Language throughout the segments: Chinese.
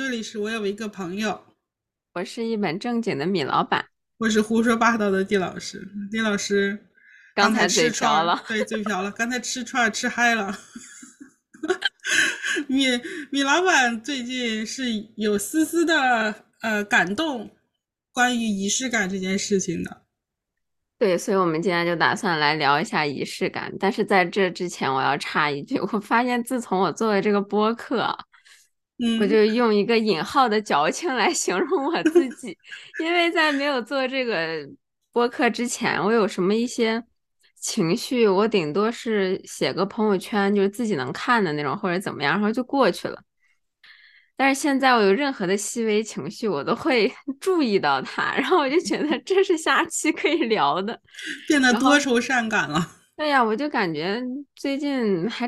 这里是我有一个朋友，我是一本正经的米老板，我是胡说八道的丁老师。丁老师刚才嘴瓢了，对，嘴瓢了。刚才吃串吃嗨了。米米老板最近是有丝丝的呃感动，关于仪式感这件事情的。对，所以我们今天就打算来聊一下仪式感。但是在这之前，我要插一句，我发现自从我做了这个播客，嗯，我就用一个引号的矫情来形容我自 己，因为在没有做这个播客之前，我有什么一些情绪，我顶多是写个朋友圈，就是自己能看的那种，或者怎么样，然后就过去了。但是现在我有任何的细微情绪，我都会 注意到它，然后我就觉得这是下期可以聊的，变得多愁善感了。对呀，我就感觉最近还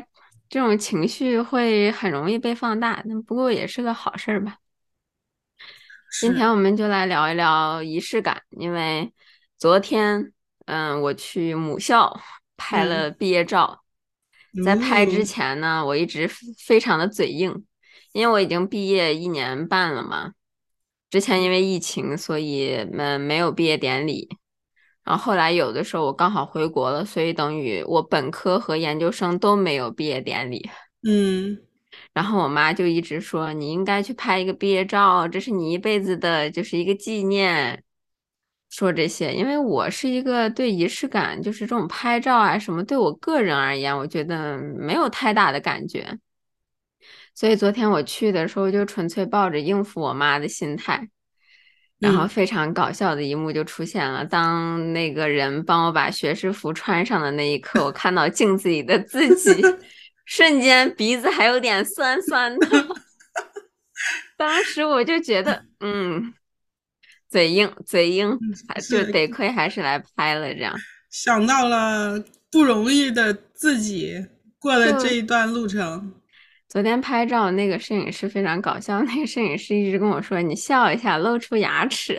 这种情绪会很容易被放大，那不过也是个好事儿吧。今天我们就来聊一聊仪式感，因为昨天嗯我去母校拍了毕业照，在拍之前呢，我一直非常的嘴硬。因为我已经毕业一年半了嘛，之前因为疫情，所以们没有毕业典礼。然后后来有的时候我刚好回国了，所以等于我本科和研究生都没有毕业典礼。嗯，然后我妈就一直说你应该去拍一个毕业照，这是你一辈子的就是一个纪念。说这些，因为我是一个对仪式感，就是这种拍照啊什么，对我个人而言，我觉得没有太大的感觉。所以昨天我去的时候，就纯粹抱着应付我妈的心态，然后非常搞笑的一幕就出现了。当那个人帮我把学士服穿上的那一刻，我看到镜子里的自己，瞬间鼻子还有点酸酸的。当时我就觉得，嗯，嘴硬，嘴硬，还就得亏还是来拍了这样。想到了不容易的自己过了这一段路程。昨天拍照那个摄影师非常搞笑，那个摄影师一直跟我说：“你笑一下，露出牙齿。”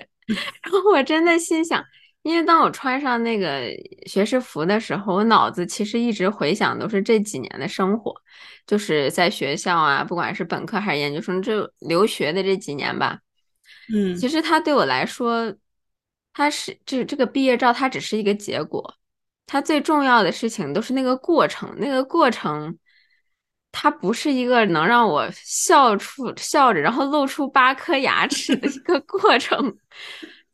然后我真的心想，因为当我穿上那个学士服的时候，我脑子其实一直回想都是这几年的生活，就是在学校啊，不管是本科还是研究生，这留学的这几年吧。嗯，其实他对我来说，他是这这个毕业照，它只是一个结果，它最重要的事情都是那个过程，那个过程。它不是一个能让我笑出笑着，然后露出八颗牙齿的一个 过程。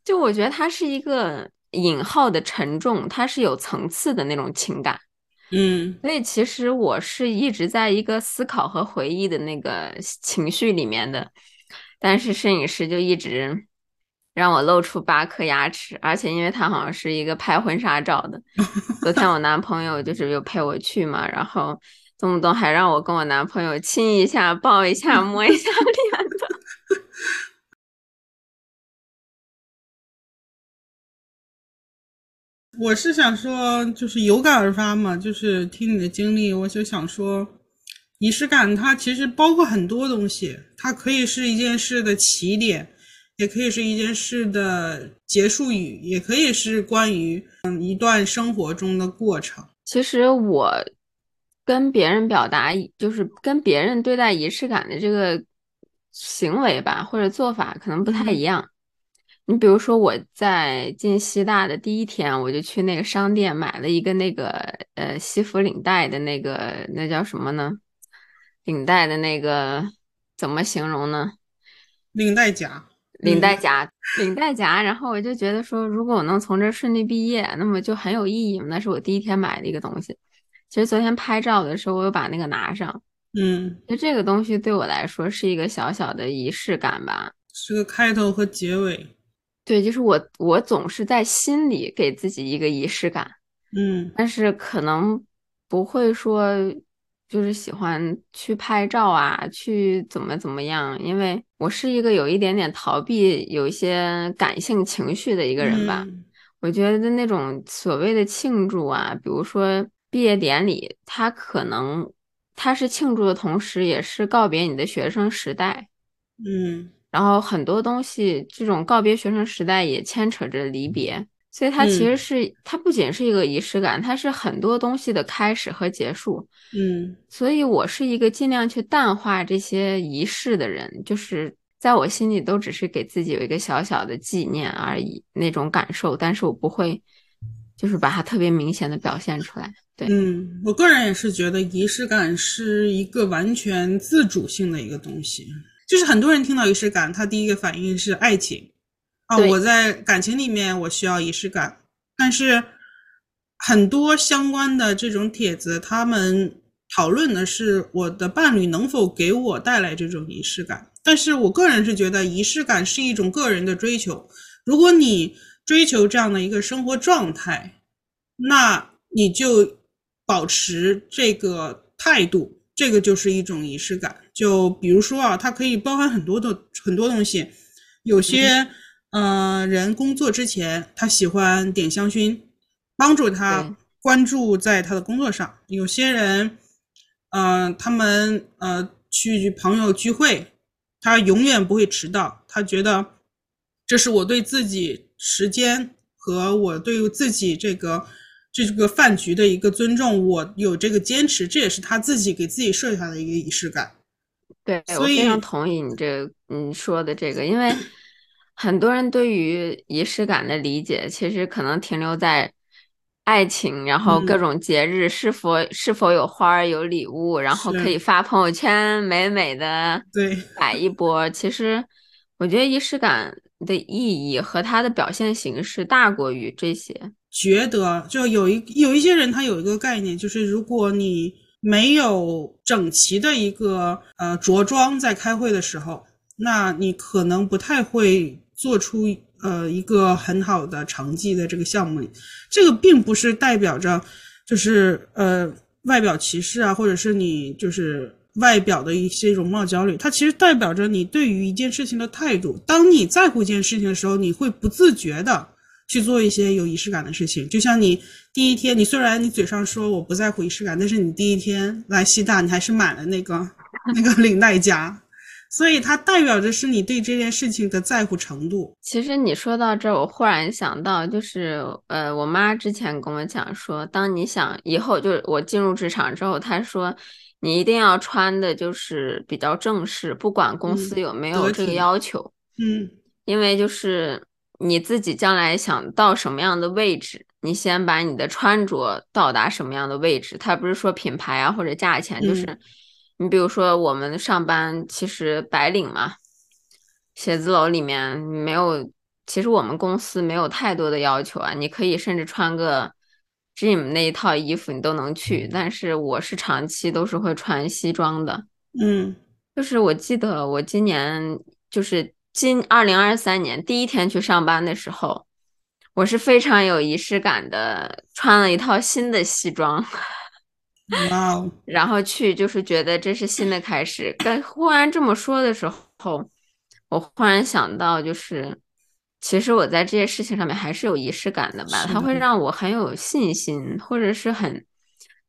就我觉得它是一个引号的沉重，它是有层次的那种情感。嗯，所以其实我是一直在一个思考和回忆的那个情绪里面的。但是摄影师就一直让我露出八颗牙齿，而且因为他好像是一个拍婚纱照的，昨天我男朋友就是又陪我去嘛，然后。动不动还让我跟我男朋友亲一下、抱一下、摸一下 脸的。我是想说，就是有感而发嘛，就是听你的经历，我就想说，仪式感它其实包括很多东西，它可以是一件事的起点，也可以是一件事的结束语，也可以是关于嗯一段生活中的过程。其实我。跟别人表达，就是跟别人对待仪式感的这个行为吧，或者做法可能不太一样。你比如说，我在进西大的第一天，我就去那个商店买了一个那个呃西服领带的那个，那叫什么呢？领带的那个怎么形容呢？领带夹，领带夹，领带夹。然后我就觉得说，如果我能从这顺利毕业，那么就很有意义那是我第一天买的一个东西。其实昨天拍照的时候，我又把那个拿上。嗯，就这个东西对我来说是一个小小的仪式感吧，是个开头和结尾。对，就是我我总是在心里给自己一个仪式感。嗯，但是可能不会说就是喜欢去拍照啊，去怎么怎么样，因为我是一个有一点点逃避有一些感性情绪的一个人吧。我觉得那种所谓的庆祝啊，比如说。毕业典礼，它可能它是庆祝的同时，也是告别你的学生时代。嗯，然后很多东西，这种告别学生时代也牵扯着离别，所以它其实是它不仅是一个仪式感，它是很多东西的开始和结束。嗯，所以我是一个尽量去淡化这些仪式的人，就是在我心里都只是给自己有一个小小的纪念而已，那种感受，但是我不会，就是把它特别明显的表现出来。对，嗯，我个人也是觉得仪式感是一个完全自主性的一个东西，就是很多人听到仪式感，他第一个反应是爱情啊，我在感情里面我需要仪式感，但是很多相关的这种帖子，他们讨论的是我的伴侣能否给我带来这种仪式感。但是我个人是觉得仪式感是一种个人的追求。如果你追求这样的一个生活状态，那你就保持这个态度，这个就是一种仪式感。就比如说啊，它可以包含很多的很多东西。有些呃人工作之前，他喜欢点香薰，帮助他关注在他的工作上。有些人，嗯，他们呃去朋友聚会。他永远不会迟到，他觉得这是我对自己时间和我对自己这个这个饭局的一个尊重，我有这个坚持，这也是他自己给自己设下的一个仪式感。对，我非常同意你这你说的这个，因为很多人对于仪式感的理解，其实可能停留在。爱情，然后各种节日是否是否有花儿有礼物，然后可以发朋友圈，美美的对摆一波。其实我觉得仪式感的意义和它的表现形式大过于这些。觉得就有一有一些人他有一个概念，就是如果你没有整齐的一个呃着装在开会的时候，那你可能不太会做出。呃，一个很好的成绩的这个项目里，这个并不是代表着就是呃外表歧视啊，或者是你就是外表的一些容貌焦虑，它其实代表着你对于一件事情的态度。当你在乎一件事情的时候，你会不自觉的去做一些有仪式感的事情。就像你第一天，你虽然你嘴上说我不在乎仪式感，但是你第一天来西大，你还是买了那个那个领带夹。所以它代表着是你对这件事情的在乎程度。其实你说到这儿，我忽然想到，就是呃，我妈之前跟我讲说，当你想以后就是我进入职场之后，她说你一定要穿的就是比较正式，不管公司有没有这个要求。嗯，因为就是你自己将来想到什么样的位置，你先把你的穿着到达什么样的位置。他不是说品牌啊或者价钱，就是。你比如说，我们上班其实白领嘛，写字楼里面没有，其实我们公司没有太多的要求啊。你可以甚至穿个 Jim 那一套衣服，你都能去。但是我是长期都是会穿西装的。嗯，就是我记得我今年就是今二零二三年第一天去上班的时候，我是非常有仪式感的，穿了一套新的西装。哇，然后去就是觉得这是新的开始。但忽然这么说的时候，我忽然想到，就是其实我在这些事情上面还是有仪式感的吧。它会让我很有信心，或者是很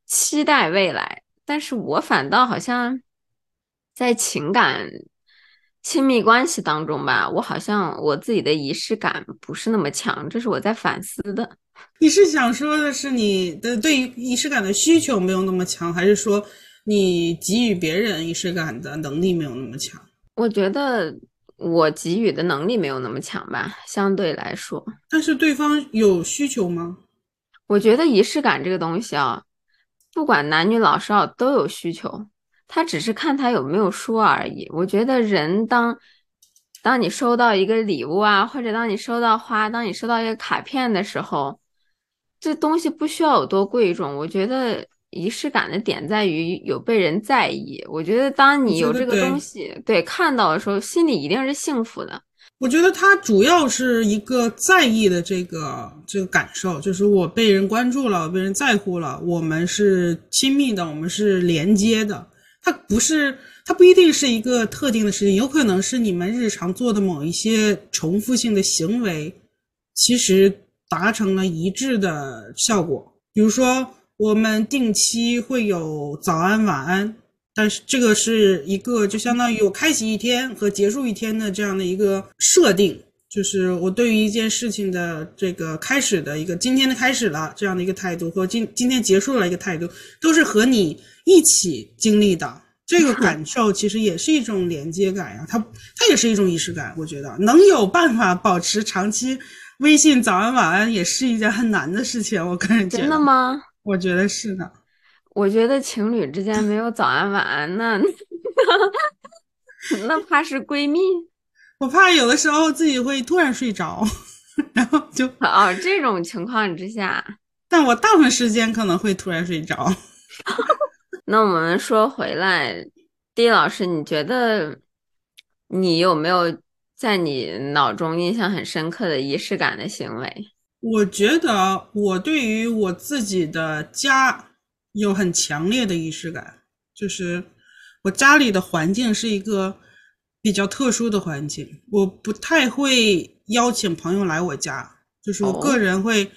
期待未来。但是我反倒好像在情感。亲密关系当中吧，我好像我自己的仪式感不是那么强，这是我在反思的。你是想说的是你的对于仪式感的需求没有那么强，还是说你给予别人仪式感的能力没有那么强？我觉得我给予的能力没有那么强吧，相对来说。但是对方有需求吗？我觉得仪式感这个东西啊，不管男女老少都有需求。他只是看他有没有说而已。我觉得人当，当你收到一个礼物啊，或者当你收到花，当你收到一个卡片的时候，这东西不需要有多贵重。我觉得仪式感的点在于有被人在意。我觉得当你有这个东西，对看到的时候，心里一定是幸福的。我觉得他主要是一个在意的这个这个感受，就是我被人关注了，被人在乎了，我们是亲密的，我们是连接的。它不是，它不一定是一个特定的事情，有可能是你们日常做的某一些重复性的行为，其实达成了一致的效果。比如说，我们定期会有早安、晚安，但是这个是一个就相当于我开启一天和结束一天的这样的一个设定，就是我对于一件事情的这个开始的一个今天的开始了这样的一个态度和今今天结束了一个态度，都是和你。一起经历的，这个感受其实也是一种连接感呀，它它也是一种仪式感。我觉得能有办法保持长期微信早安晚安，也是一件很难的事情。我个人觉得，真的吗？我觉得是的。我觉得情侣之间没有早安晚安，那 那怕是闺蜜。我怕有的时候自己会突然睡着，然后就哦，这种情况之下，但我大部分时间可能会突然睡着。那我们说回来，丁老师，你觉得你有没有在你脑中印象很深刻的仪式感的行为？我觉得我对于我自己的家有很强烈的仪式感，就是我家里的环境是一个比较特殊的环境，我不太会邀请朋友来我家，就是我个人会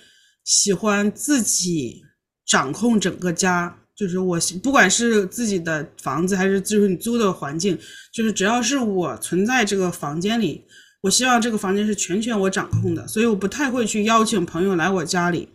喜欢自己掌控整个家。就是我不管是自己的房子还是就是你租的环境，就是只要是我存在这个房间里，我希望这个房间是全权我掌控的，所以我不太会去邀请朋友来我家里。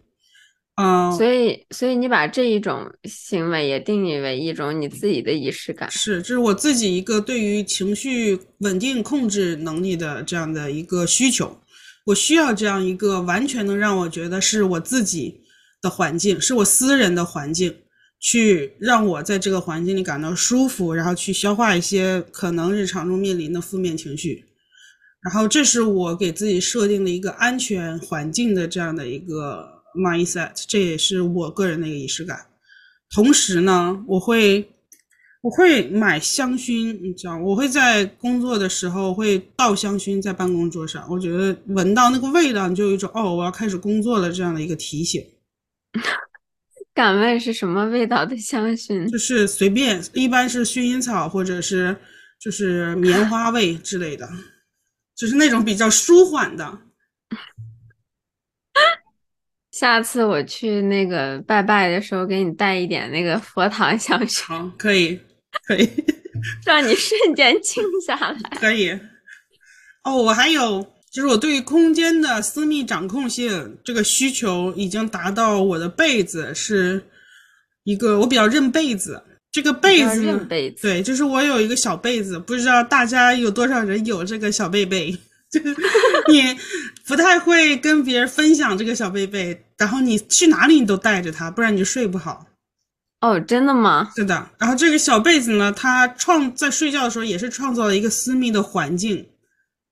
嗯，所以所以你把这一种行为也定义为一种你自己的仪式感，是，这是我自己一个对于情绪稳定控制能力的这样的一个需求，我需要这样一个完全能让我觉得是我自己的环境，是我私人的环境。去让我在这个环境里感到舒服，然后去消化一些可能日常中面临的负面情绪，然后这是我给自己设定的一个安全环境的这样的一个 mindset，这也是我个人的一个仪式感。同时呢，我会我会买香薰，你知道，我会在工作的时候会倒香薰在办公桌上，我觉得闻到那个味道，你就有一种哦，我要开始工作了这样的一个提醒。敢问是什么味道的香薰？就是随便，一般是薰衣草或者是就是棉花味之类的，就是那种比较舒缓的。下次我去那个拜拜的时候，给你带一点那个佛堂香薰，可以，可以，让你瞬间静下来。可以。哦，我还有。就是我对于空间的私密掌控性这个需求已经达到，我的被子是一个我比较认被子，这个被子对，就是我有一个小被子，不知道大家有多少人有这个小被被，就是你不太会跟别人分享这个小被被，然后你去哪里你都带着它，不然你就睡不好。哦，真的吗？是的。然后这个小被子呢，它创在睡觉的时候也是创造了一个私密的环境。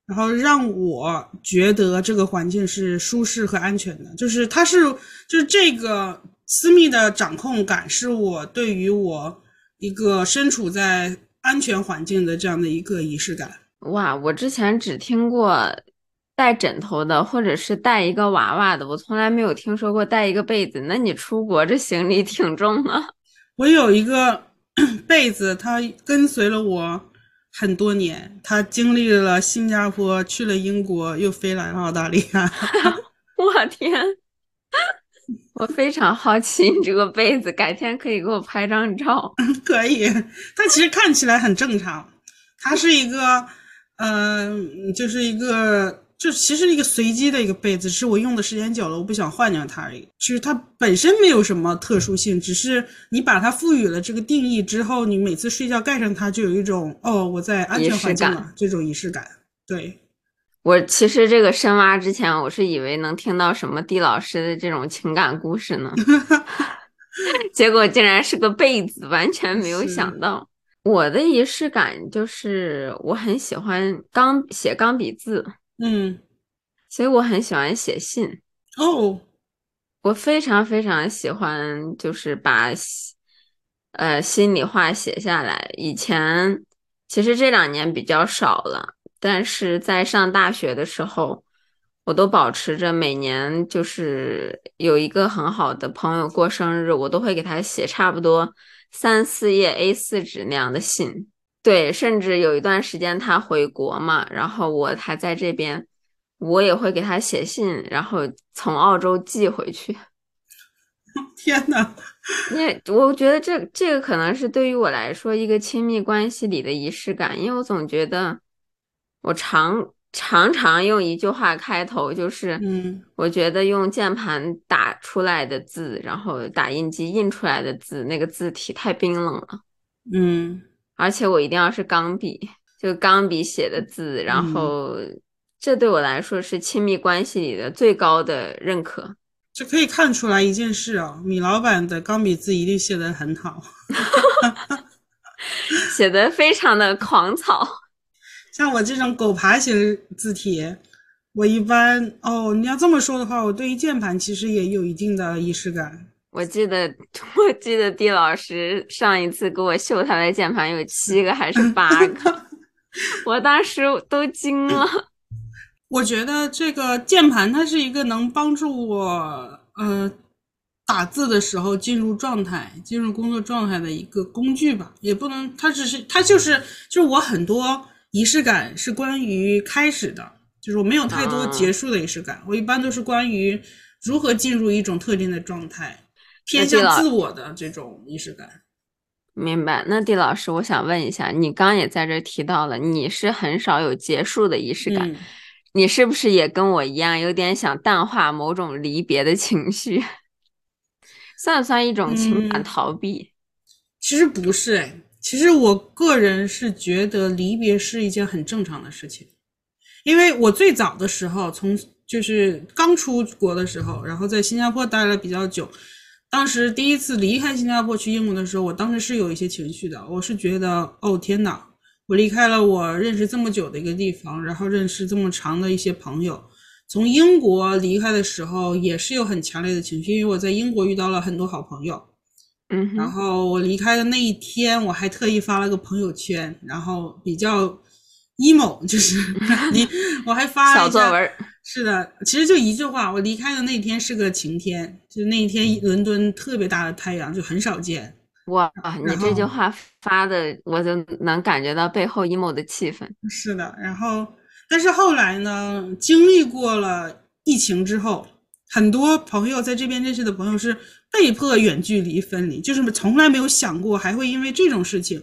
然后让我觉得这个环境是舒适和安全的，就是它是就是这个私密的掌控感，是我对于我一个身处在安全环境的这样的一个仪式感。哇，我之前只听过带枕头的，或者是带一个娃娃的，我从来没有听说过带一个被子。那你出国这行李挺重啊？我有一个 被子，它跟随了我。很多年，它经历了新加坡，去了英国，又飞来了澳大利亚。我天！我非常好奇你这个被子，改天可以给我拍张照。可以，它其实看起来很正常，它是一个，嗯，就是一个。就其实一个随机的一个被子，是我用的时间久了，我不想换掉它而已。其实它本身没有什么特殊性，只是你把它赋予了这个定义之后，你每次睡觉盖上它，就有一种哦，我在安全环境了这种仪式感。对，我其实这个深挖之前，我是以为能听到什么地老师的这种情感故事呢 结果竟然是个被子，完全没有想到。我的仪式感就是我很喜欢钢写钢笔字。嗯，所以我很喜欢写信哦。我非常非常喜欢，就是把呃心里话写下来。以前其实这两年比较少了，但是在上大学的时候，我都保持着每年就是有一个很好的朋友过生日，我都会给他写差不多三四页 A 四纸那样的信。对，甚至有一段时间他回国嘛，然后我还在这边，我也会给他写信，然后从澳洲寄回去。天呐，你我觉得这这个可能是对于我来说一个亲密关系里的仪式感，因为我总觉得我常常常用一句话开头，就是嗯，我觉得用键盘打出来的字，然后打印机印出来的字，那个字体太冰冷了。嗯。而且我一定要是钢笔，就钢笔写的字，然嗯后这对我来说是亲密关系里的最高的认可。这可以看出来一件事啊，米老板的钢笔字一定写得很好。写的非常的狂草，像我这种狗爬型字体，我一般哦，你要这么说的话，我对于键盘其实也有一定的仪式感。我记得，我记得地老师上一次给我秀他的键盘有七个还是八个，我当时都惊了。我觉得这个键盘它是一个能帮助我呃打字的时候进入状态、进入工作状态的一个工具吧，也不能，它只是它就是就是我很多仪式感是关于开始的，就是我没有太多结束的仪式感，我一般都是关于如何进入一种特定的状态。偏向自我的这种仪式感，明白。那地老师，我想问一下，你刚也在这提到了，你是很少有结束的仪式感，嗯、你是不是也跟我一样，有点想淡化某种离别的情绪？算不算一种情感逃避？嗯、其实不是哎，其实我个人是觉得离别是一件很正常的事情，因为我最早的时候，从就是刚出国的时候，然后在新加坡待了比较久。当时第一次离开新加坡去英国的时候，我当时是有一些情绪的。我是觉得，哦天哪，我离开了我认识这么久的一个地方，然后认识这么长的一些朋友。从英国离开的时候，也是有很强烈的情绪，因为我在英国遇到了很多好朋友。嗯，然后我离开的那一天，我还特意发了个朋友圈，然后比较 emo，就是 你我还发了小作文。是的，其实就一句话，我离开的那天是个晴天，就那一天伦敦特别大的太阳，就很少见。哇，你这句话发的，我就能感觉到背后 emo 的气氛。是的，然后但是后来呢，经历过了疫情之后，很多朋友在这边认识的朋友是被迫远距离分离，就是从来没有想过还会因为这种事情。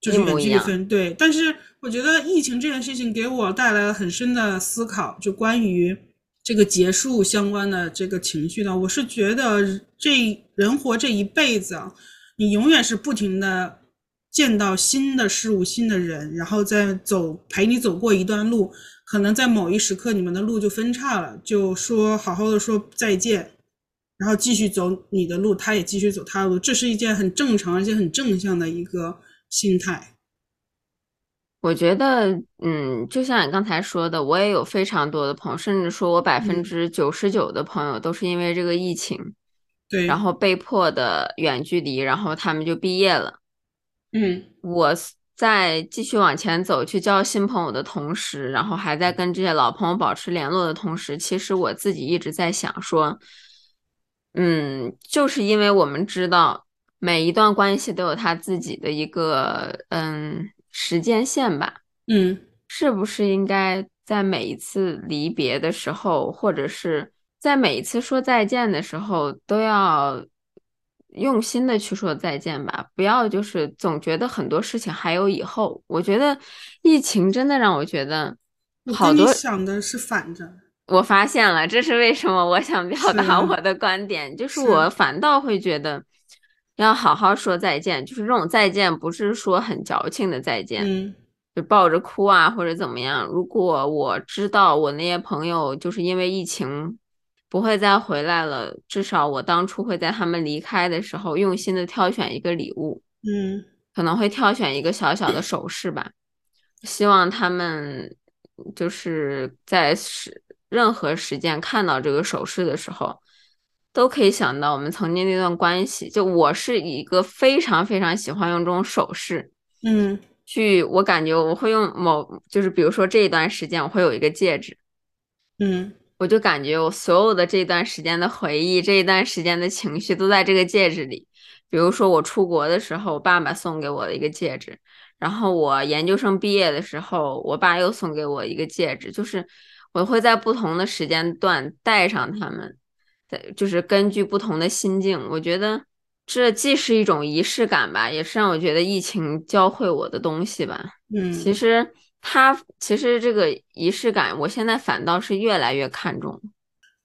就是远距离分对，但是我觉得疫情这件事情给我带来了很深的思考，就关于这个结束相关的这个情绪呢。我是觉得这人活这一辈子啊，你永远是不停的见到新的事物、新的人，然后再走陪你走过一段路，可能在某一时刻你们的路就分叉了，就说好好的说再见，然后继续走你的路，他也继续走他的路，这是一件很正常而且很正向的一个。心态，我觉得，嗯，就像你刚才说的，我也有非常多的朋友，甚至说我百分之九十九的朋友都是因为这个疫情，对，然后被迫的远距离，然后他们就毕业了。嗯，我在继续往前走，去交新朋友的同时，然后还在跟这些老朋友保持联络的同时，其实我自己一直在想说，嗯，就是因为我们知道。每一段关系都有它自己的一个嗯时间线吧，嗯，是不是应该在每一次离别的时候，或者是在每一次说再见的时候，都要用心的去说再见吧，不要就是总觉得很多事情还有以后。我觉得疫情真的让我觉得好多想的是反着。我发现了，这是为什么我想表达我的观点，就是我反倒会觉得。要好好说再见，就是这种再见，不是说很矫情的再见，嗯，就抱着哭啊或者怎么样。如果我知道我那些朋友就是因为疫情不会再回来了，至少我当初会在他们离开的时候用心的挑选一个礼物，嗯，可能会挑选一个小小的首饰吧，希望他们就是在时任何时间看到这个首饰的时候。都可以想到我们曾经那段关系。就我是一个非常非常喜欢用这种手势，嗯，去我感觉我会用某，就是比如说这一段时间我会有一个戒指，嗯，我就感觉我所有的这段时间的回忆，这一段时间的情绪都在这个戒指里。比如说我出国的时候，我爸爸送给我的一个戒指，然后我研究生毕业的时候，我爸又送给我一个戒指，就是我会在不同的时间段带上他们。就是根据不同的心境，我觉得这既是一种仪式感吧，也是让我觉得疫情教会我的东西吧。嗯，其实它其实这个仪式感，我现在反倒是越来越看重。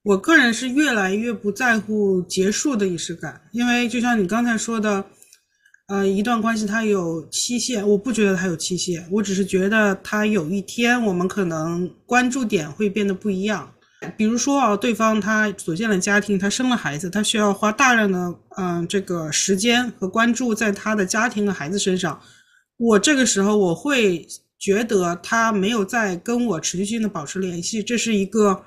我个人是越来越不在乎结束的仪式感，因为就像你刚才说的，呃，一段关系它有期限，我不觉得它有期限，我只是觉得它有一天我们可能关注点会变得不一样。比如说啊，对方他组建了家庭，他生了孩子，他需要花大量的嗯这个时间和关注在他的家庭和孩子身上。我这个时候我会觉得他没有在跟我持续性的保持联系，这是一个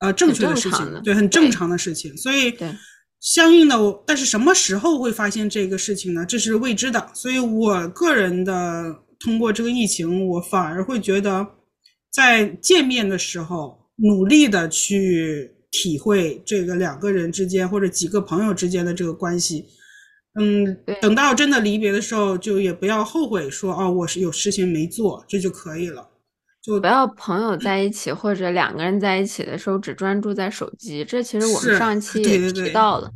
呃正确的事情，对，很正常的事情。所以。相应的，但是什么时候会发现这个事情呢？这是未知的。所以我个人的通过这个疫情，我反而会觉得，在见面的时候，努力的去体会这个两个人之间或者几个朋友之间的这个关系。嗯，等到真的离别的时候，就也不要后悔说哦，我是有事情没做，这就可以了。就不要朋友在一起或者两个人在一起的时候只专注在手机，这其实我们上 期也提到了。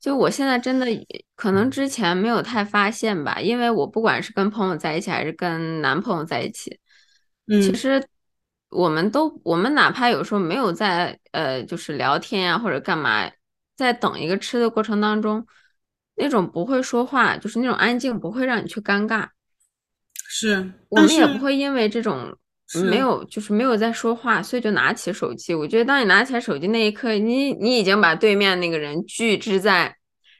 就我现在真的可能之前没有太发现吧，因为我不管是跟朋友在一起还是跟男朋友在一起，嗯，其实我们都我们哪怕有时候没有在呃就是聊天呀或者干嘛，在等一个吃的过程当中，那种不会说话，就是那种安静不会让你去尴尬，是我们也不会因为这种。没有，就是没有在说话，所以就拿起手机。我觉得，当你拿起来手机那一刻，你你已经把对面那个人拒之在，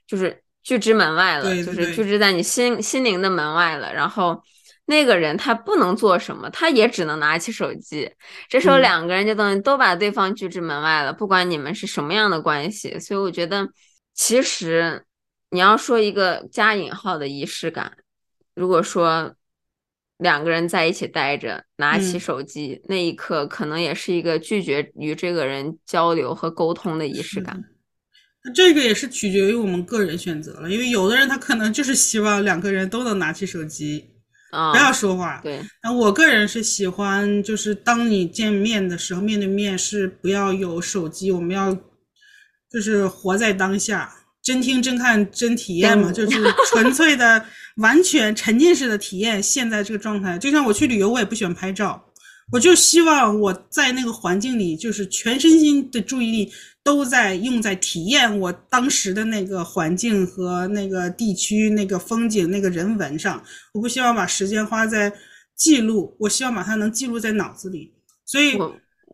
就是拒之门外了，就是拒之在你心心灵的门外了。然后那个人他不能做什么，他也只能拿起手机。这时候两个人就等于都把对方拒之门外了，不管你们是什么样的关系。所以我觉得，其实你要说一个加引号的仪式感，如果说。两个人在一起待着，拿起手机那一刻，可能也是一个拒绝与这个人交流和沟通的仪式感。那这个也是取决于我们个人选择了，因为有的人他可能就是希望两个人都能拿起手机，不要说话。对，那我个人是喜欢，就是当你见面的时候，面对面是不要有手机，我们要就是活在当下。真听真看真体验嘛，就是 纯粹的、完全沉浸式的体验现在这个状态。就像我去旅游，我也不喜欢拍照，我就希望我在那个环境里，就是全身心的注意力都在用在体验我当时的那个环境和那个地区、那个风景、那个人文上。我不希望把时间花在记录，我希望把它能记录在脑子里。所以。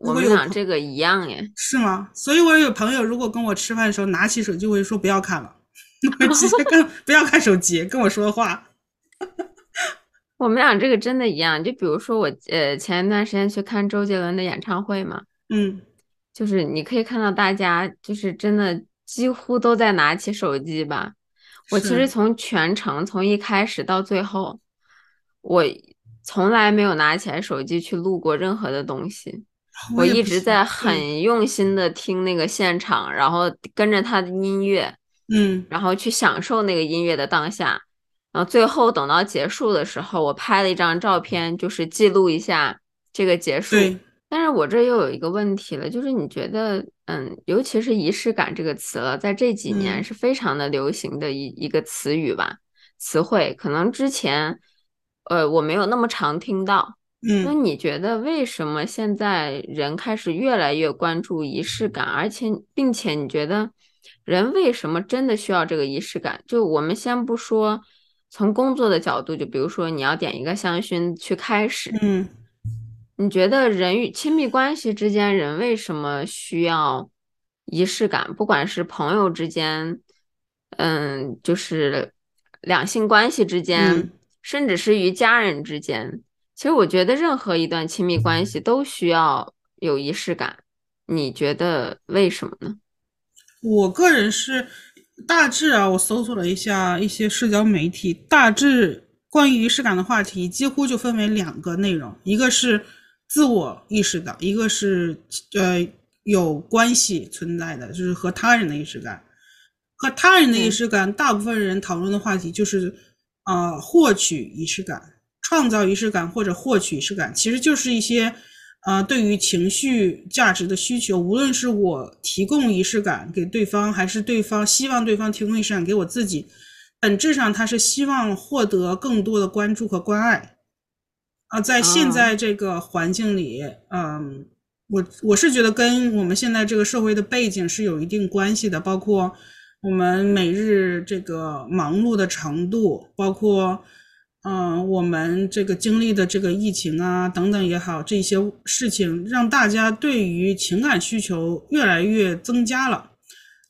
我们俩这个一样耶，是吗？所以我有朋友如果跟我吃饭的时候拿起手机，我就说不要看了，直接跟不要看手机，跟我说话。我们俩这个真的一样，就比如说我呃前一段时间去看周杰伦的演唱会嘛，嗯，就是你可以看到大家就是真的几乎都在拿起手机吧。我其实从全程从一开始到最后，我从来没有拿起来手机去录过任何的东西。我一直在很用心的听那个现场，然后跟着他的音乐，嗯，然后去享受那个音乐的当下，然后最后等到结束的时候，我拍了一张照片，就是记录一下这个结束。但是我这又有一个问题了，就是你觉得，嗯，尤其是仪式感这个词了，在这几年是非常的流行的一一个词语吧，词汇，可能之前，呃，我没有那么常听到。嗯。那你觉得为什么现在人开始越来越关注仪式感，而且并且你觉得人为什么真的需要这个仪式感？就我们先不说从工作的角度，就比如说你要点一个香薰去开始，嗯，你觉得人与亲密关系之间，人为什么需要仪式感？不管是朋友之间，嗯，就是两性关系之间，甚至是与家人之间。其实我觉得任何一段亲密关系都需要有仪式感，你觉得为什么呢？我个人是大致啊，我搜索了一下一些社交媒体，大致关于仪式感的话题几乎就分为两个内容，一个是自我意识的，一个是呃有关系存在的，就是和他人的仪式感。和他人的仪式感，大部分人讨论的话题就是啊获取仪式感。创造仪式感或者获取仪式感，其实就是一些，呃，对于情绪价值的需求。无论是我提供仪式感给对方，还是对方希望对方提供仪式感给我自己，本质上他是希望获得更多的关注和关爱。啊，在现在这个环境里，嗯，我我是觉得跟我们现在这个社会的背景是有一定关系的，包括我们每日这个忙碌的程度，包括嗯我们这个经历的这个疫情啊等等也好，这些事情让大家对于情感需求越来越增加了。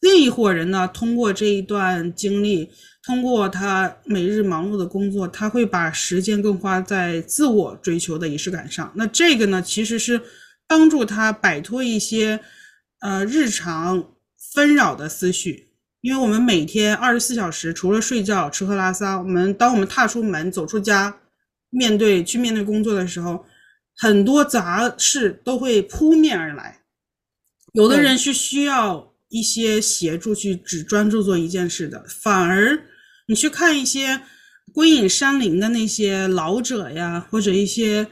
另一伙人呢，通过这一段经历。通过他每日忙碌的工作，他会把时间更花在自我追求的仪式感上。那这个呢，其实是帮助他摆脱一些呃日常纷扰的思绪。因为我们每天二十四小时，除了睡觉、吃喝拉撒，我们当我们踏出门、走出家，面对去面对工作的时候，很多杂事都会扑面而来。有的人是需要一些协助去只专注做一件事的，反而。你去看一些归隐山林的那些老者呀，或者一些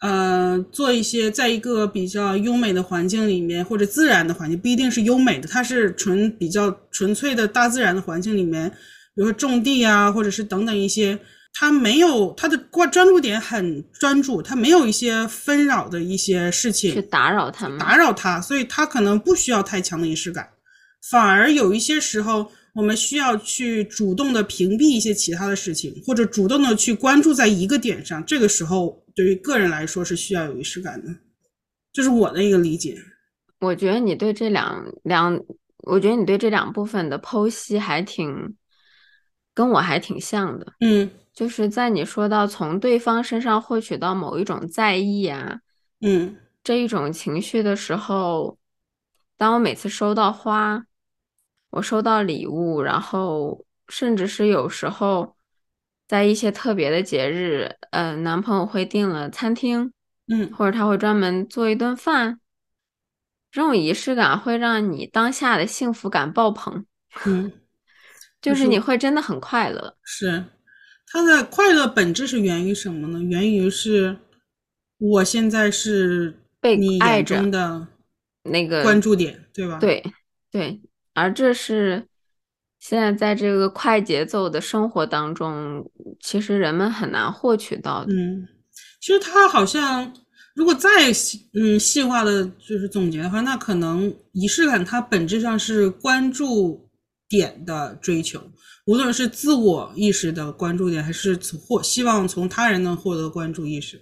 呃，做一些在一个比较优美的环境里面，或者自然的环境，不一定是优美的，它是纯比较纯粹的大自然的环境里面，比如说种地啊，或者是等等一些，它没有它的关专注点很专注，它没有一些纷扰的一些事情去打扰他们，打扰他，所以他可能不需要太强的仪式感，反而有一些时候。我们需要去主动的屏蔽一些其他的事情，或者主动的去关注在一个点上。这个时候，对于个人来说是需要有仪式感的，这是我的一个理解。我觉得你对这两两，我觉得你对这两部分的剖析还挺，跟我还挺像的。嗯，就是在你说到从对方身上获取到某一种在意啊，嗯，这一种情绪的时候，当我每次收到花。我收到礼物，然后甚至是有时候在一些特别的节日，呃，男朋友会订了餐厅，嗯，或者他会专门做一顿饭，这种仪式感会让你当下的幸福感爆棚，嗯，就是你会真的很快乐。是，他的快乐本质是源于什么呢？源于是我现在是被你爱中的那个关注点，对吧？对，对。而这是现在在这个快节奏的生活当中，其实人们很难获取到的。嗯，其实它好像，如果再细嗯细化的，就是总结的话，那可能仪式感它本质上是关注点的追求，无论是自我意识的关注点，还是获希望从他人能获得关注意识。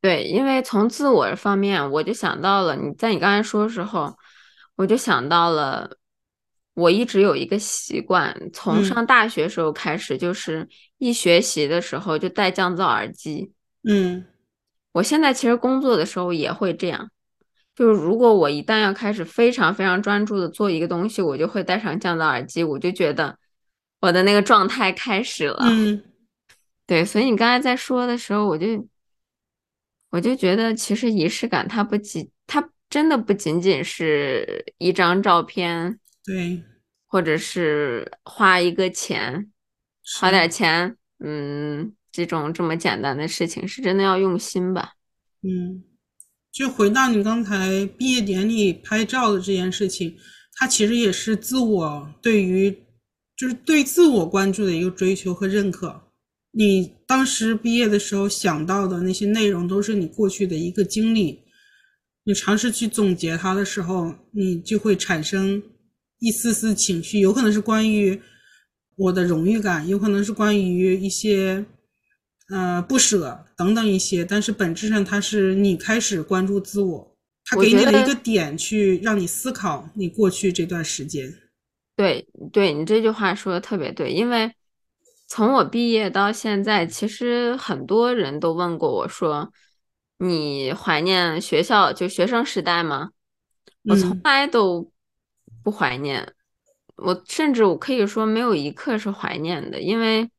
对，因为从自我方面，我就想到了你在你刚才说的时候。我就想到了，我一直有一个习惯，从上大学时候开始，就是一学习的时候就戴降噪耳机。嗯，我现在其实工作的时候也会这样，就是如果我一旦要开始非常非常专注的做一个东西，我就会戴上降噪耳机，我就觉得我的那个状态开始了。嗯，对，所以你刚才在说的时候，我就我就觉得其实仪式感它不仅它。真的不仅仅是一张照片，对，或者是花一个钱，花点钱，嗯，这种这么简单的事情，是真的要用心吧？嗯，就回到你刚才毕业典礼拍照的这件事情，它其实也是自我对于，就是对自我关注的一个追求和认可。你当时毕业的时候想到的那些内容，都是你过去的一个经历。你尝试去总结它的时候，你就会产生一丝丝情绪，有可能是关于我的荣誉感，有可能是关于一些呃不舍等等一些，但是本质上它是你开始关注自我，它给你了一个点去让你思考你过去这段时间。对，对你这句话说的特别对，因为从我毕业到现在，其实很多人都问过我说。你怀念学校就学生时代吗？我从来都不怀念，我甚至我可以说没有一刻是怀念的，因为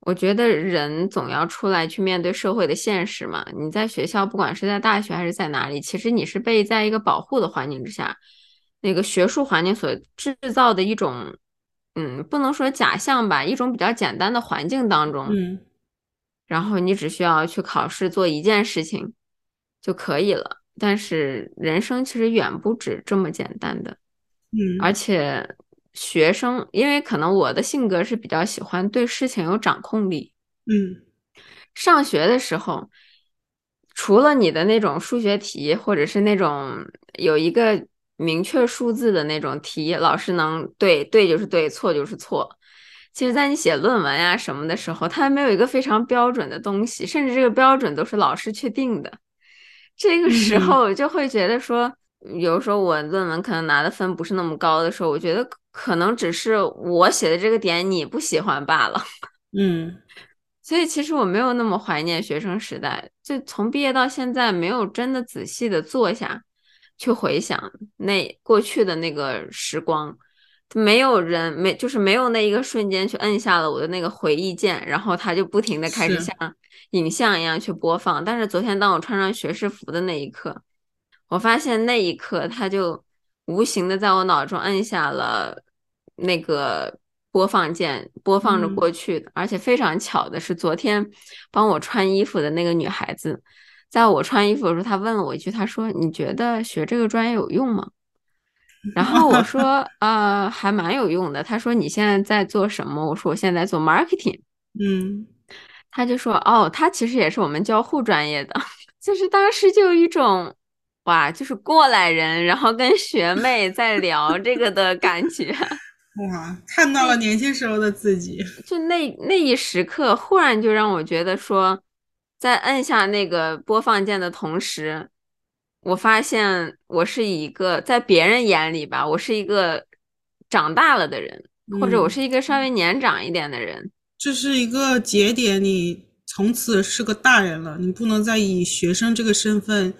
我觉得人总要出来去面对社会的现实嘛。你在学校，不管是在大学还是在哪里，其实你是被在一个保护的环境之下，那个学术环境所制造的一种，嗯，不能说假象吧，一种比较简单的环境当中。嗯然后你只需要去考试做一件事情就可以了，但是人生其实远不止这么简单的，嗯，而且学生，因为可能我的性格是比较喜欢对事情有掌控力，嗯，上学的时候，除了你的那种数学题，或者是那种有一个明确数字的那种题，老师能对对就是对，错就是错。其实，在你写论文呀什么的时候，它还没有一个非常标准的东西，甚至这个标准都是老师确定的。这个时候就会觉得说，有时候我论文可能拿的分不是那么高的时候，我觉得可能只是我写的这个点你不喜欢罢了。嗯，所以其实我没有那么怀念学生时代，就从毕业到现在，没有真的仔细的坐下去回想那过去的那个时光。没有人没就是没有那一个瞬间去摁下了我的那个回忆键，然后它就不停的开始像影像一样去播放。但是昨天当我穿上学士服的那一刻，我发现那一刻它就无形的在我脑中摁下了那个播放键，播放着过去的。而且非常巧的是，昨天帮我穿衣服的那个女孩子，在我穿衣服的时候，她问了我一句，她说：“你觉得学这个专业有用吗？”然后我说，呃，还蛮有用的。他说你现在在做什么？我说我现在做 marketing。嗯，他就说，哦，他其实也是我们交互专业的，就是当时就有一种，哇，就是过来人，然后跟学妹在聊这个的感觉。哇，看到了年轻时候的自己。就那那一时刻，忽然就让我觉得说，在摁下那个播放键的同时。我发现我是一个在别人眼里吧，我是一个长大了的人，或者我是一个稍微年长一点的人。这是一个节点，你从此是个大人了，你不能再以学生这个身份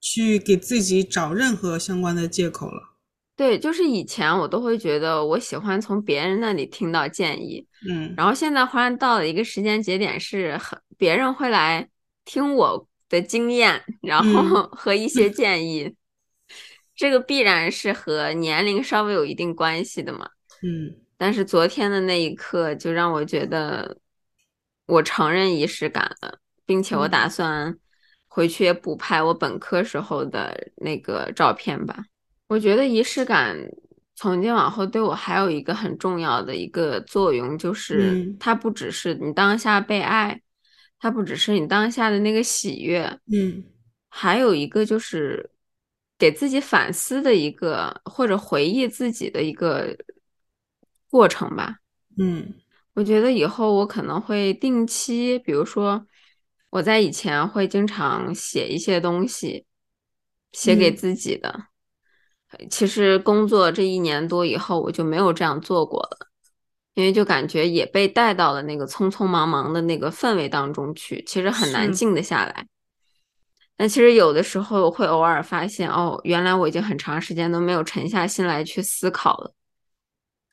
去给自己找任何相关的借口了。对，就是以前我都会觉得我喜欢从别人那里听到建议，嗯，然后现在忽然到了一个时间节点，是很别人会来听我。的经验，然后 和一些建议，这个必然是和年龄稍微有一定关系的嘛。嗯，但是昨天的那一刻就让我觉得，我承认仪式感了，并且我打算回去也补拍我本科时候的那个照片吧。我觉得仪式感从今往后对我还有一个很重要的一个作用，就是它不只是你当下被爱。它不只是你当下的那个喜悦，嗯，还有一个就是给自己反思的一个或者回忆自己的一个过程吧，嗯，我觉得以后我可能会定期，比如说我在以前会经常写一些东西，写给自己的，其实工作这一年多以后，我就没有这样做过了。因为就感觉也被带到了那个匆匆忙忙的那个氛围当中去，其实很难静得下来。但其实有的时候会偶尔发现，哦，原来我已经很长时间都没有沉下心来去思考了。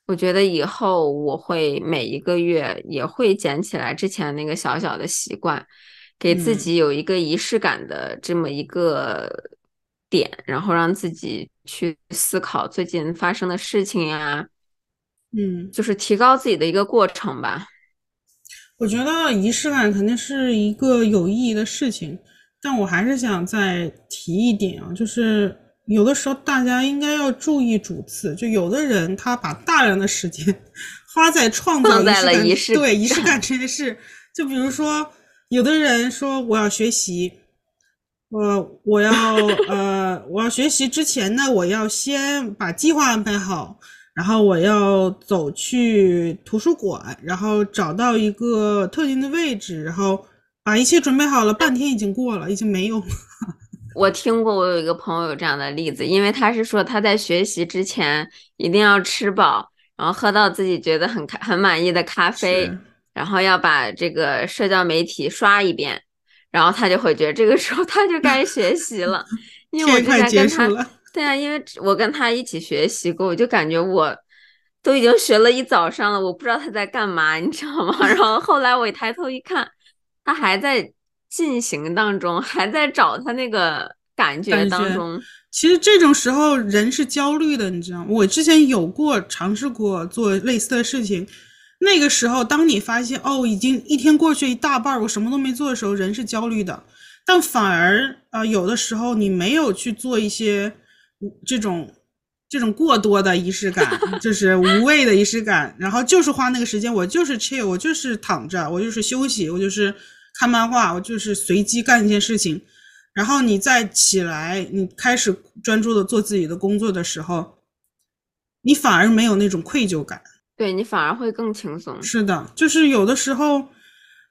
我觉得以后我会每一个月也会捡起来之前那个小小的习惯，给自己有一个仪式感的这么一个点，然后让自己去思考最近发生的事情呀。嗯，就是提高自己的一个过程吧。我觉得仪式感肯定是一个有意义的事情，但我还是想再提一点啊，就是有的时候大家应该要注意主次。就有的人他把大量的时间花在创造仪式感，对仪式感这件事。就比如说，有的人说我要学习，我我要呃我要学习之前呢，我要先把计划安排好。然后我要走去图书馆，然后找到一个特定的位置，然后把一切准备好了。半天已经过了，已经没有了。我听过，我有一个朋友有这样的例子，因为他是说他在学习之前一定要吃饱，然后喝到自己觉得很很满意的咖啡，然后要把这个社交媒体刷一遍，然后他就会觉得这个时候他就该学习了，因为我就在跟他。对啊，因为我跟他一起学习过，我就感觉我都已经学了一早上了，我不知道他在干嘛，你知道吗？然后后来我一抬头一看，他还在进行当中，还在找他那个感觉当中。其实这种时候人是焦虑的，你知道吗？我之前有过尝试过做类似的事情，那个时候当你发现哦，已经一天过去一大半，我什么都没做的时候，人是焦虑的。但反而啊，有的时候你没有去做一些。这种这种过多的仪式感，就是无谓的仪式感，然后就是花那个时间，我就是 chill，我就是躺着，我就是休息，我就是看漫画，我就是随机干一件事情。然后你再起来，你开始专注的做自己的工作的时候，你反而没有那种愧疚感。对你反而会更轻松。是的，就是有的时候，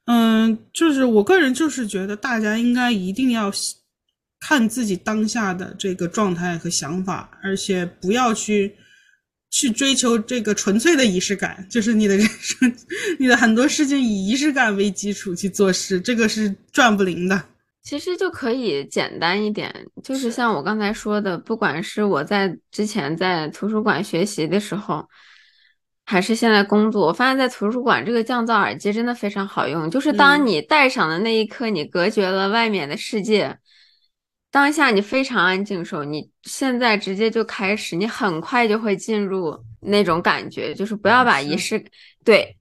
嗯，就是我个人就是觉得大家应该一定要看自己当下的这个状态和想法，而且不要去去追求这个纯粹的仪式感，就是你的人生，你的很多事情以仪式感为基础去做事，这个是转不灵的。其实就可以简单一点，就是像我刚才说的，不管是我在之前在图书馆学习的时候。还是现在工作，我发现，在图书馆这个降噪耳机真的非常好用。就是当你戴上的那一刻，你隔绝了外面的世界，当下你非常安静的时候，你现在直接就开始，你很快就会进入那种感觉。就是不要把仪式，对，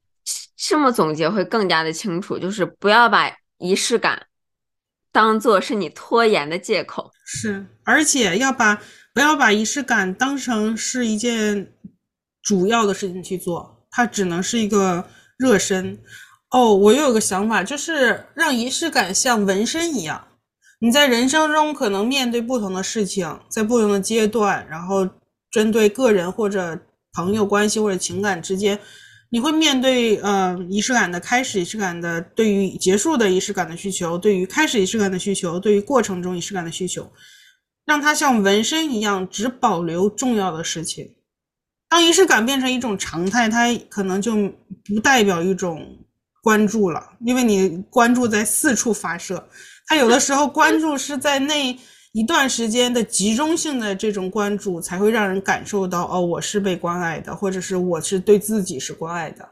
这么总结会更加的清楚。就是不要把仪式感当做是你拖延的借口。是，而且要把不要把仪式感当成是一件。主要的事情去做，它只能是一个热身。哦，我又有个想法，就是让仪式感像纹身一样。你在人生中可能面对不同的事情，在不同的阶段，然后针对个人或者朋友关系或者情感之间，你会面对呃仪式感的开始、仪式感的对于结束的仪式感的需求，对于开始仪式感的需求，对于过程中仪式感的需求，让它像纹身一样，只保留重要的事情。当仪式感变成一种常态，它可能就不代表一种关注了，因为你关注在四处发射，它有的时候关注是在那一段时间的集中性的这种关注，才会让人感受到哦，我是被关爱的，或者是我是对自己是关爱的。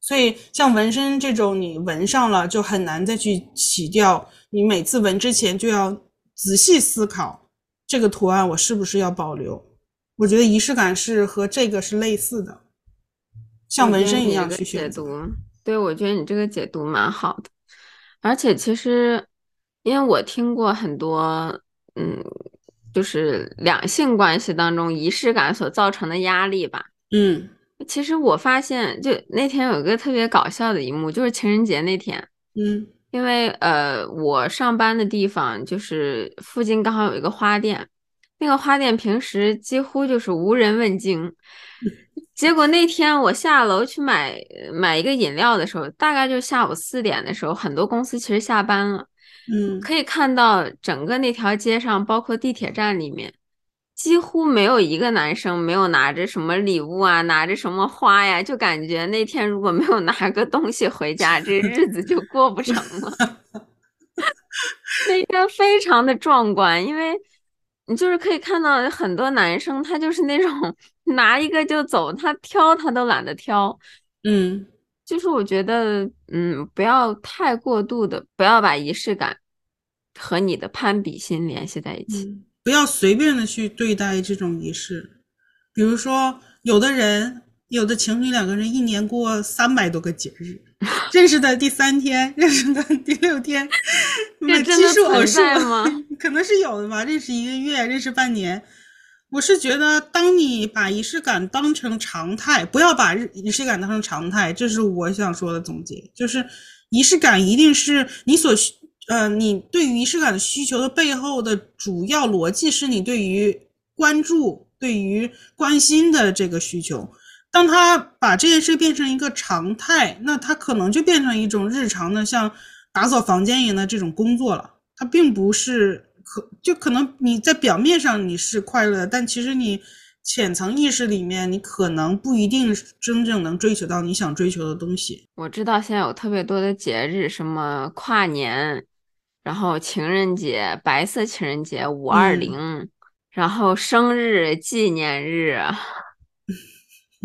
所以像纹身这种，你纹上了就很难再去洗掉，你每次纹之前就要仔细思考这个图案我是不是要保留。我觉得仪式感是和这个是类似的，像纹身一样去解读。对，我觉得你这个解读蛮好的。而且其实，因为我听过很多，嗯，就是两性关系当中仪式感所造成的压力吧。嗯，其实我发现，就那天有一个特别搞笑的一幕，就是情人节那天。嗯，因为呃，我上班的地方就是附近刚好有一个花店。那个花店平时几乎就是无人问津，结果那天我下楼去买买一个饮料的时候，大概就下午四点的时候，很多公司其实下班了。嗯，可以看到整个那条街上，包括地铁站里面，几乎没有一个男生没有拿着什么礼物啊，拿着什么花呀，就感觉那天如果没有拿个东西回家，这日子就过不成了。那天非常的壮观，因为。你就是可以看到很多男生，他就是那种 拿一个就走，他挑他都懒得挑。嗯，就是我觉得，嗯，不要太过度的，不要把仪式感和你的攀比心联系在一起，不要随便的去对待这种仪式。比如说，有的人，有的情侣两个人一年过三百多个节日。认识的第三天，认识的第六天，这真的存在吗？可能是有的吧。认识一个月，认识半年，我是觉得，当你把仪式感当成常态，不要把仪式感当成常态，这是我想说的总结。就是仪式感一定是你所需，呃，你对于仪式感的需求的背后的主要逻辑，是你对于关注、对于关心的这个需求。当他把这件事变成一个常态，那他可能就变成一种日常的，像打扫房间一样的这种工作了。他并不是可，就可能你在表面上你是快乐，但其实你浅层意识里面，你可能不一定真正能追求到你想追求的东西。我知道现在有特别多的节日，什么跨年，然后情人节、白色情人节、五二零，然后生日、纪念日。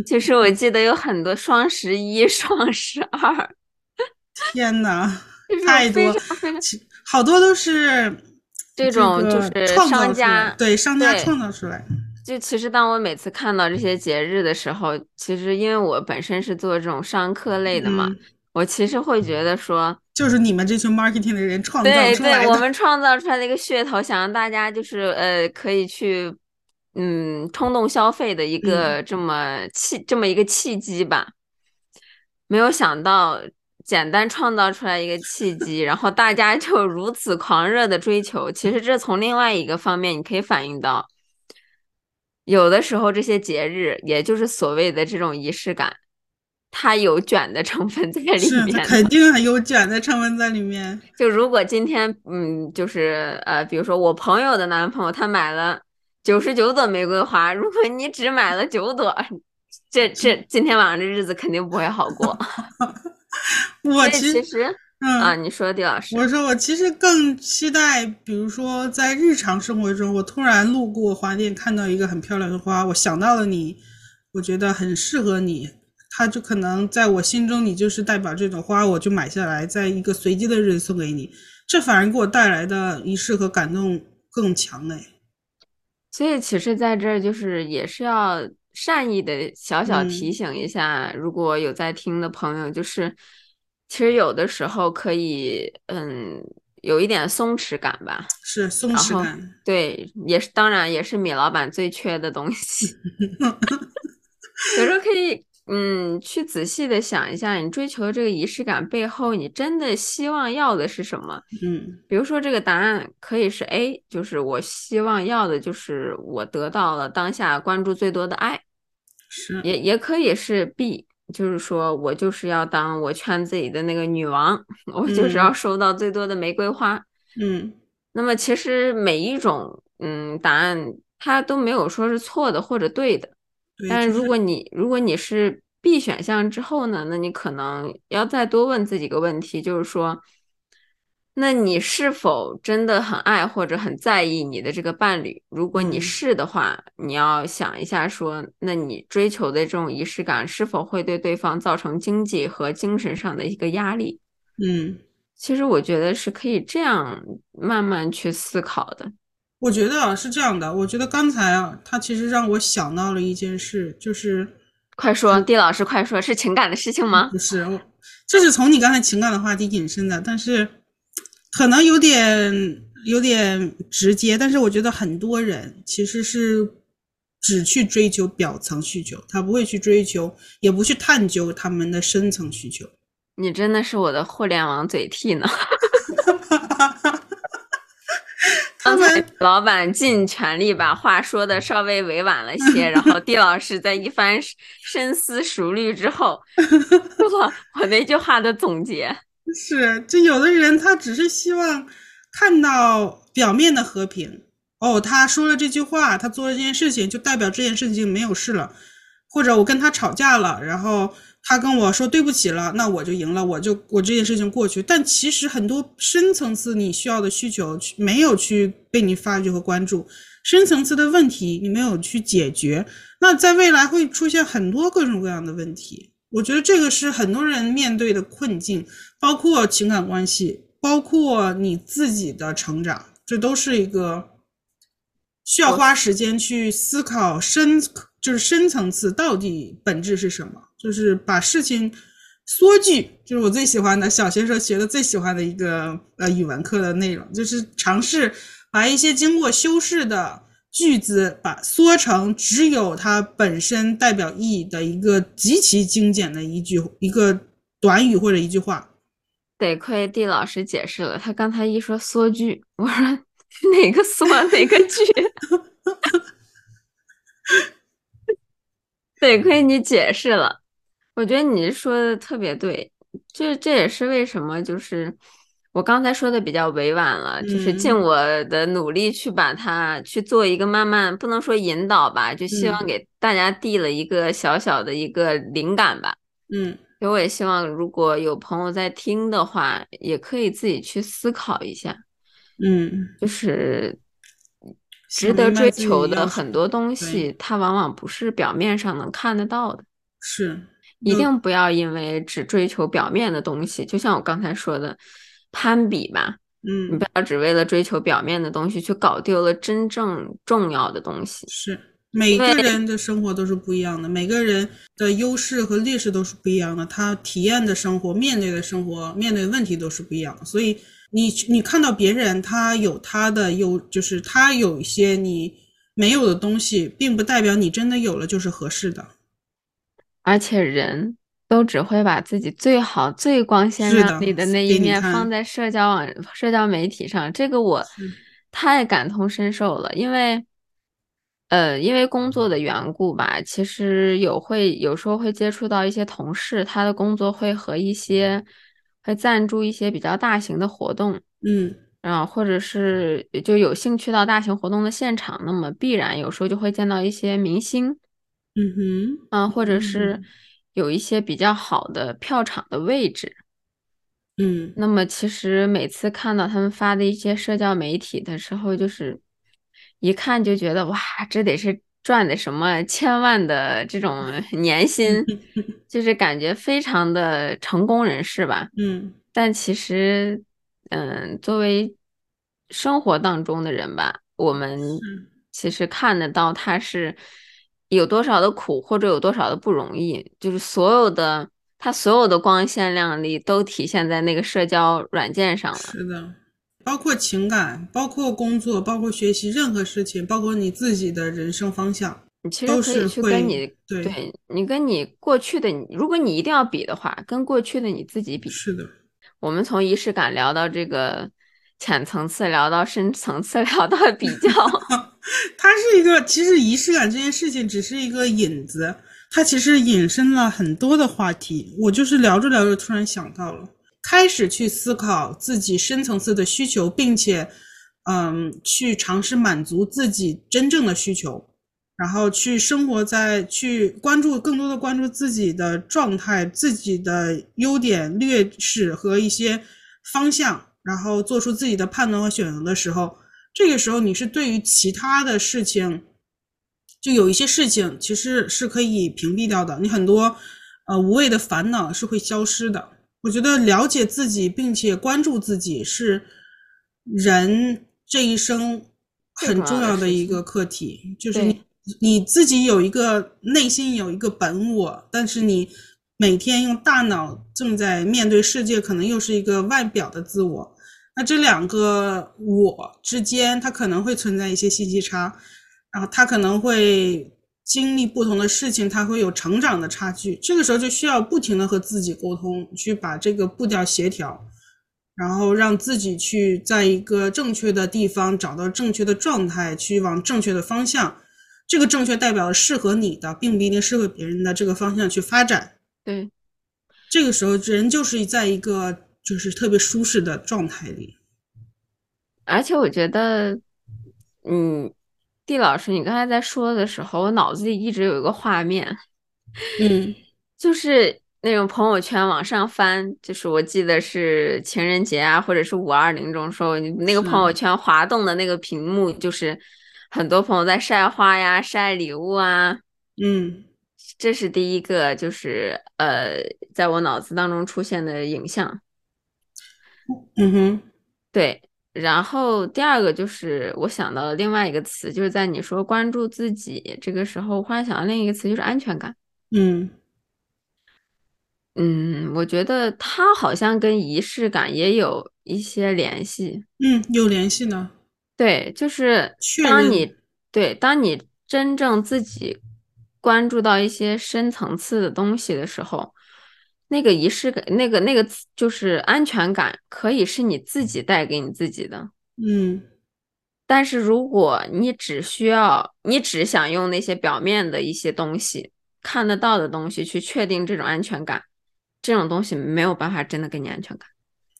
其实我记得有很多双十一、双十二，天呐，太多，好多都是这种就是商家对商家创造出来。就其实当我每次看到这些节日的时候，其实因为我本身是做这种商科类的嘛，我其实会觉得说，就是你们这群 marketing 的人创造出来的，对，对我们创造出来的一个噱头，想让大家就是呃可以去。嗯，冲动消费的一个这么契这么一个契机吧，没有想到简单创造出来一个契机，然后大家就如此狂热的追求。其实这从另外一个方面，你可以反映到，有的时候这些节日，也就是所谓的这种仪式感，它有卷的成分在里面的。肯定有卷的成分在里面。就如果今天，嗯，就是呃，比如说我朋友的男朋友他买了九十九朵玫瑰花，如果你只买了九朵，这这 今天晚上这日子肯定不会好过。我其实。嗯啊，嗯，你说狄老师，我说我其实更期待，比如说在日常生活中，我突然路过花店看到一个很漂亮的花，我想到了你，我觉得很适合你，它就可能在我心中你就是代表这种花，我就买下来，在一个随机的日子送给你，这反而给我带来的仪式和感动更强哎。所以其实在这儿就是也是要善意的小小提嗯，醒一下，如果有在听的朋友，就是其实有的时候可以，嗯，有一点松弛感吧。是松弛感。对，也是当然也是米老板最缺的东西。有时候可以，嗯，去仔细的想一下，你追求这个仪式感背后，你真的希望要的是什么？嗯。比如说，这个答案可以是 A，就是我希望要的就是我得到了当下关注最多的爱，是，也也可以是 B，就是说我就是要当我圈子里的那个女王，我就是要。嗯收到最多的玫瑰花。嗯。那么其实每一种嗯答案它都没有说是错的或者对的，对，但是如果就是你如果你是 B 选项之后呢，那你可能要再多问自己个问题，就是说，那你是否真的很爱或者很在意你的这个伴侣？如果你嗯是的话，你要想一下说，那你追求的这种仪式感是否会对对方造成经济和精神上的一个压力？嗯。其实我觉得是可以这样慢慢去思考的。我觉得啊是这样的，我觉得刚才啊，他其实让我想到了一件事，就是快说，地老师，快说，是情感的事情吗？不是，这是从你刚才情感的话题引申的，但是可能有点有点直接，但是我觉得很多人其实是只去追求表层需求，他不会去追求，也不去探究他们的深层需求。你真的是我的互联网嘴替呢。他刚才们老板尽全力把话说的稍微委婉了些，然后地老师在一番深思熟虑之后，说了我那句话的总结。是，就有的人他只是希望看到表面的和平。哦，他说了这句话，他做了这件事情，就代表这件事情没有事了，或者我跟他吵架了，然后他跟我说对不起了，那我就赢了，我就我这件事情过去。但其实很多深层次你需要的需求没有去被你发掘和关注，深层次的问题你没有去解决，那在未来会出现很多各种各样的问题。我觉得这个是很多人面对的困境，包括情感关系，包括你自己的成长，这都是一个需要花时间去思考深，就是深层次到底本质是什么，就是把事情缩句，就是我最喜欢的小学时候学的最喜欢的一个呃语文课的内容，就是尝试把一些经过修饰的句子把缩成只有它本身代表意义的一个极其精简的一句一个短语或者一句话。得亏地老师解释了，他刚才一说缩句，我说 哪个缩哪个句，得亏你解释了。我觉得你说的特别对，这这也是为什么就是我刚才说的比较委婉了，就是尽嗯。我的努力去把它去做一个慢慢，不能说引导吧，就希望嗯。给大家递了一个小小的一个灵感吧。嗯。所以我也希望如果有朋友在听的话，也可以自己去思考一下，嗯，就是值得追求的很多东西，它往往不是表面上能看得到的。是一定不要因为只追求表面的东西，就像我刚才说的，攀比吧，嗯你嗯不要只为了追求表面的东西，去搞丢了真正重要的东西。是每个人的生活都是不一样的，每个人的优势和劣势都是不一样的，他体验的生活、面对的生活、面对的问题都是不一样的。所以你你看到别人他有他的优，就是他有一些你没有的东西，并不代表你真的有了就是合适的。而且人都只会把自己最好、最光鲜亮丽的那一面放在社交网、社交媒体上。这个我太感同身受了，因为，呃，因为工作的缘故吧，其实有会有时候会接触到一些同事，他的工作会和一些会赞助一些比较大型的活动，嗯，然后或者是就有兴趣到大型活动的现场，那么必然有时候就会见到一些明星，嗯哼，啊，或者是。有一些比较好的票场的位置，嗯，那么其实每次看到他们发的一些社交媒体的时候，就是一看就觉得哇，这得是赚的什么千万的这种 年薪，就是感觉非常的成功人士吧，嗯，但其实，嗯，作为生活当中的人吧，我们其实看得到他是。有多少的苦，或者有多少的不容易，就是所有的他所有的光鲜亮丽都体现在那个社交软件上了。是的，包括情感，包括工作，包括学习，任何事情，包括你自己的人生方向，你其实可以去跟你对你跟你过去的你，如果你一定要比的话，跟过去的你自己比。是的，我们从仪式感聊到这个。浅层次聊到深层次，聊到比较，它是一个其实仪式感这件事情只是一个引子，它其实引申了很多的话题。我就是聊着聊着突然想到了，开始去思考自己深层次的需求，并且，嗯，去尝试满足自己真正的需求，然后去生活在去关注更多的关注自己的状态、自己的优点劣势和一些方向。然后做出自己的判断和选择的时候，这个时候你是对于其他的事情，就有一些事情其实是可以屏蔽掉的。你很多呃无谓的烦恼是会消失的。我觉得了解自己并且关注自己是人这一生很重要的一个课题，就是你你自己有一个内心有一个本我，但是你。每天用大脑正在面对世界，可能又是一个外表的自我。那这两个我之间，它可能会存在一些信息差，然后他可能会经历不同的事情，他会有成长的差距。这个时候就需要不停的和自己沟通，去把这个步调协调，然后让自己去在一个正确的地方找到正确的状态，去往正确的方向。这个正确代表适合你的，并不一定适合别人的这个方向去发展。对，这个时候人就是在一个就是特别舒适的状态里，而且我觉得，嗯，地老师，你刚才在说的时候，我脑子里一直有一个画面，嗯，就是那种朋友圈往上翻，就是我记得是情人节啊，或者是五二零这种时候，那个朋友圈滑动的那个屏幕，就是很多朋友在晒花呀、晒礼物啊，嗯。这是第一个，就是呃，在我脑子当中出现的影像。嗯哼，对。然后第二个就是我想到了另外一个词，就是在你说关注自己这个时候，我忽然想到另一个词，就是安全感。嗯嗯，我觉得它好像跟仪式感也有一些联系。嗯，有联系呢。对，就是当你对当你真正自己。关注到一些深层次的东西的时候，那个仪式感，那个那个就是安全感，可以是你自己带给你自己的。嗯，但是如果你只需要，你只想用那些表面的一些东西，看得到的东西去确定这种安全感，这种东西没有办法真的给你安全感。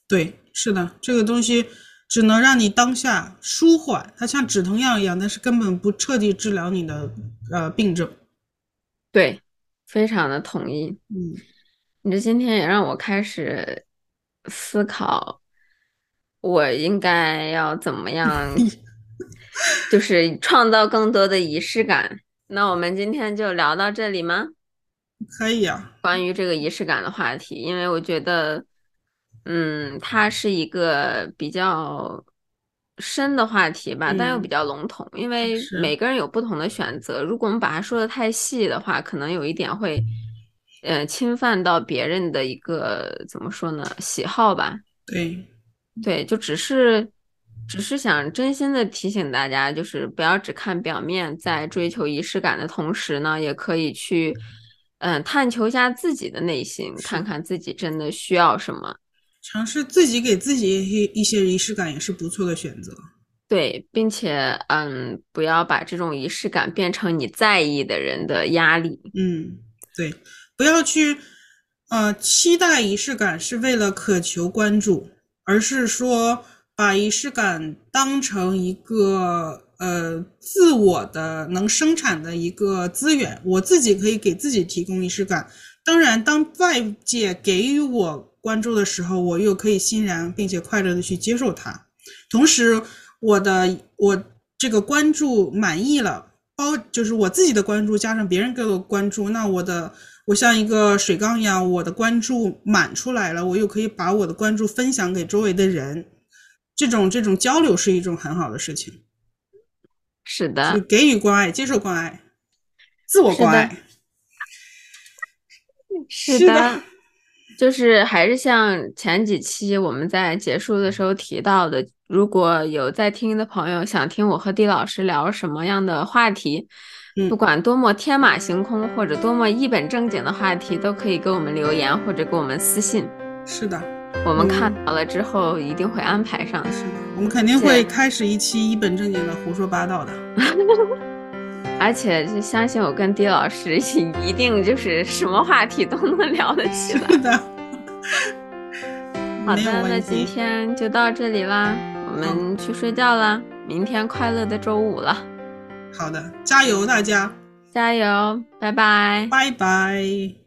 对，是的，这个东西只能让你当下舒缓，它像止疼药一样，但是根本不彻底治疗你的呃病症。对，非常的同意。嗯，你这今天也让我开始思考，我应该要怎么样，就是创造更多的仪式感。那我们今天就聊到这里吗？可以啊。关于这个仪式感的话题，因为我觉得，嗯，它是一个比较。深的话题吧，但又比较笼统，因为每个人有不同的选择。如果我们把它说的太细的话，可能有一点会，呃，侵犯到别人的一个怎么说呢？喜好吧。对，对，就只是，只是想真心的提醒大家，就是不要只看表面，在追求仪式感的同时呢，也可以去嗯，探求一下自己的内心，看看自己真的需要什么。尝试自己给自己一一些仪式感也是不错的选择。对，并且嗯，不要把这种仪式感变成你在意的人的压力。嗯，对，不要去呃期待仪式感是为了渴求关注，而是说把仪式感当成一个呃自我的能生产的一个资源，我自己可以给自己提供仪式感。当然，当外界给予我关注的时候，我又可以欣然并且快乐的去接受它。同时，我的我这个关注满意了，包就是我自己的关注加上别人给我关注，那我的我像一个水缸一样，我的关注满出来了，我又可以把我的关注分享给周围的人。这种这种交流是一种很好的事情。是的，给予关爱，接受关爱，自我关爱。是的，就是还是像前几期我们在结束的时候提到的，如果有在听的朋友想听我和狄老师聊什么样的话题，不管多么天马行空或者多么一本正经的话题，都可以给我们留言或者给我们私信。是的，我们看到了之后一定会安排上。是的，我们肯定会开始一期一本正经的胡说八道的。而且就相信我跟狄老师一定就是什么话题都能聊得起来。的。好的，那今天就到这里啦，我们去睡觉啦，明天快乐的周五了。好的，加油大家！加油，拜拜，拜拜。